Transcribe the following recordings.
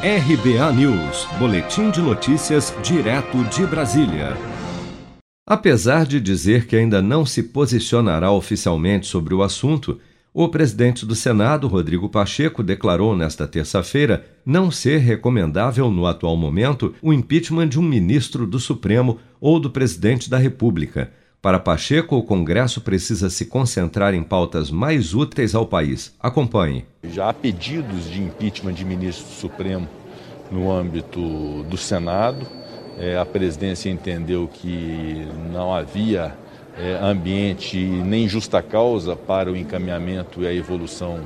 RBA News, Boletim de Notícias, direto de Brasília. Apesar de dizer que ainda não se posicionará oficialmente sobre o assunto, o presidente do Senado, Rodrigo Pacheco, declarou nesta terça-feira não ser recomendável, no atual momento, o impeachment de um ministro do Supremo ou do presidente da República. Para Pacheco, o Congresso precisa se concentrar em pautas mais úteis ao país. Acompanhe. Já há pedidos de impeachment de ministro do Supremo no âmbito do Senado. É, a presidência entendeu que não havia é, ambiente nem justa causa para o encaminhamento e a evolução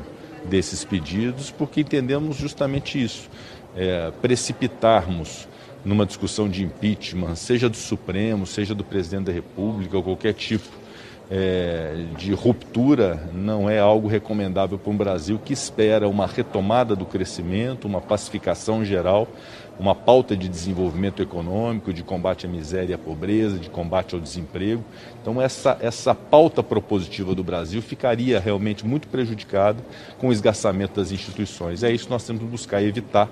desses pedidos, porque entendemos justamente isso. É, precipitarmos numa discussão de impeachment, seja do Supremo, seja do presidente da República, ou qualquer tipo é, de ruptura, não é algo recomendável para um Brasil que espera uma retomada do crescimento, uma pacificação geral uma pauta de desenvolvimento econômico, de combate à miséria e à pobreza, de combate ao desemprego. Então, essa, essa pauta propositiva do Brasil ficaria realmente muito prejudicada com o esgaçamento das instituições. É isso que nós temos que buscar evitar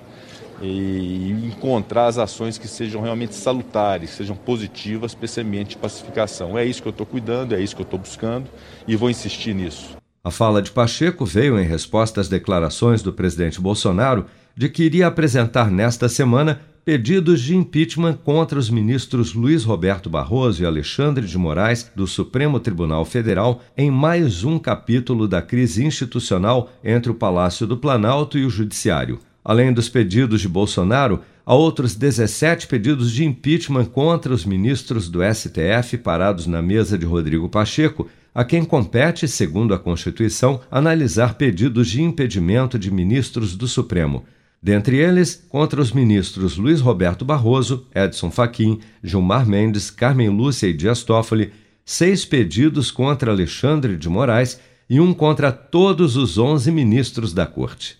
e encontrar as ações que sejam realmente salutares, sejam positivas para esse ambiente de pacificação. É isso que eu estou cuidando, é isso que eu estou buscando e vou insistir nisso. A fala de Pacheco veio em resposta às declarações do presidente Bolsonaro de que iria apresentar nesta semana pedidos de impeachment contra os ministros Luiz Roberto Barroso e Alexandre de Moraes do Supremo Tribunal Federal em mais um capítulo da crise institucional entre o Palácio do Planalto e o Judiciário. Além dos pedidos de Bolsonaro, há outros 17 pedidos de impeachment contra os ministros do STF parados na mesa de Rodrigo Pacheco, a quem compete, segundo a Constituição, analisar pedidos de impedimento de ministros do Supremo. Dentre eles, contra os ministros Luiz Roberto Barroso, Edson Fachin, Gilmar Mendes, Carmen Lúcia e Dias Toffoli, seis pedidos contra Alexandre de Moraes e um contra todos os onze ministros da Corte.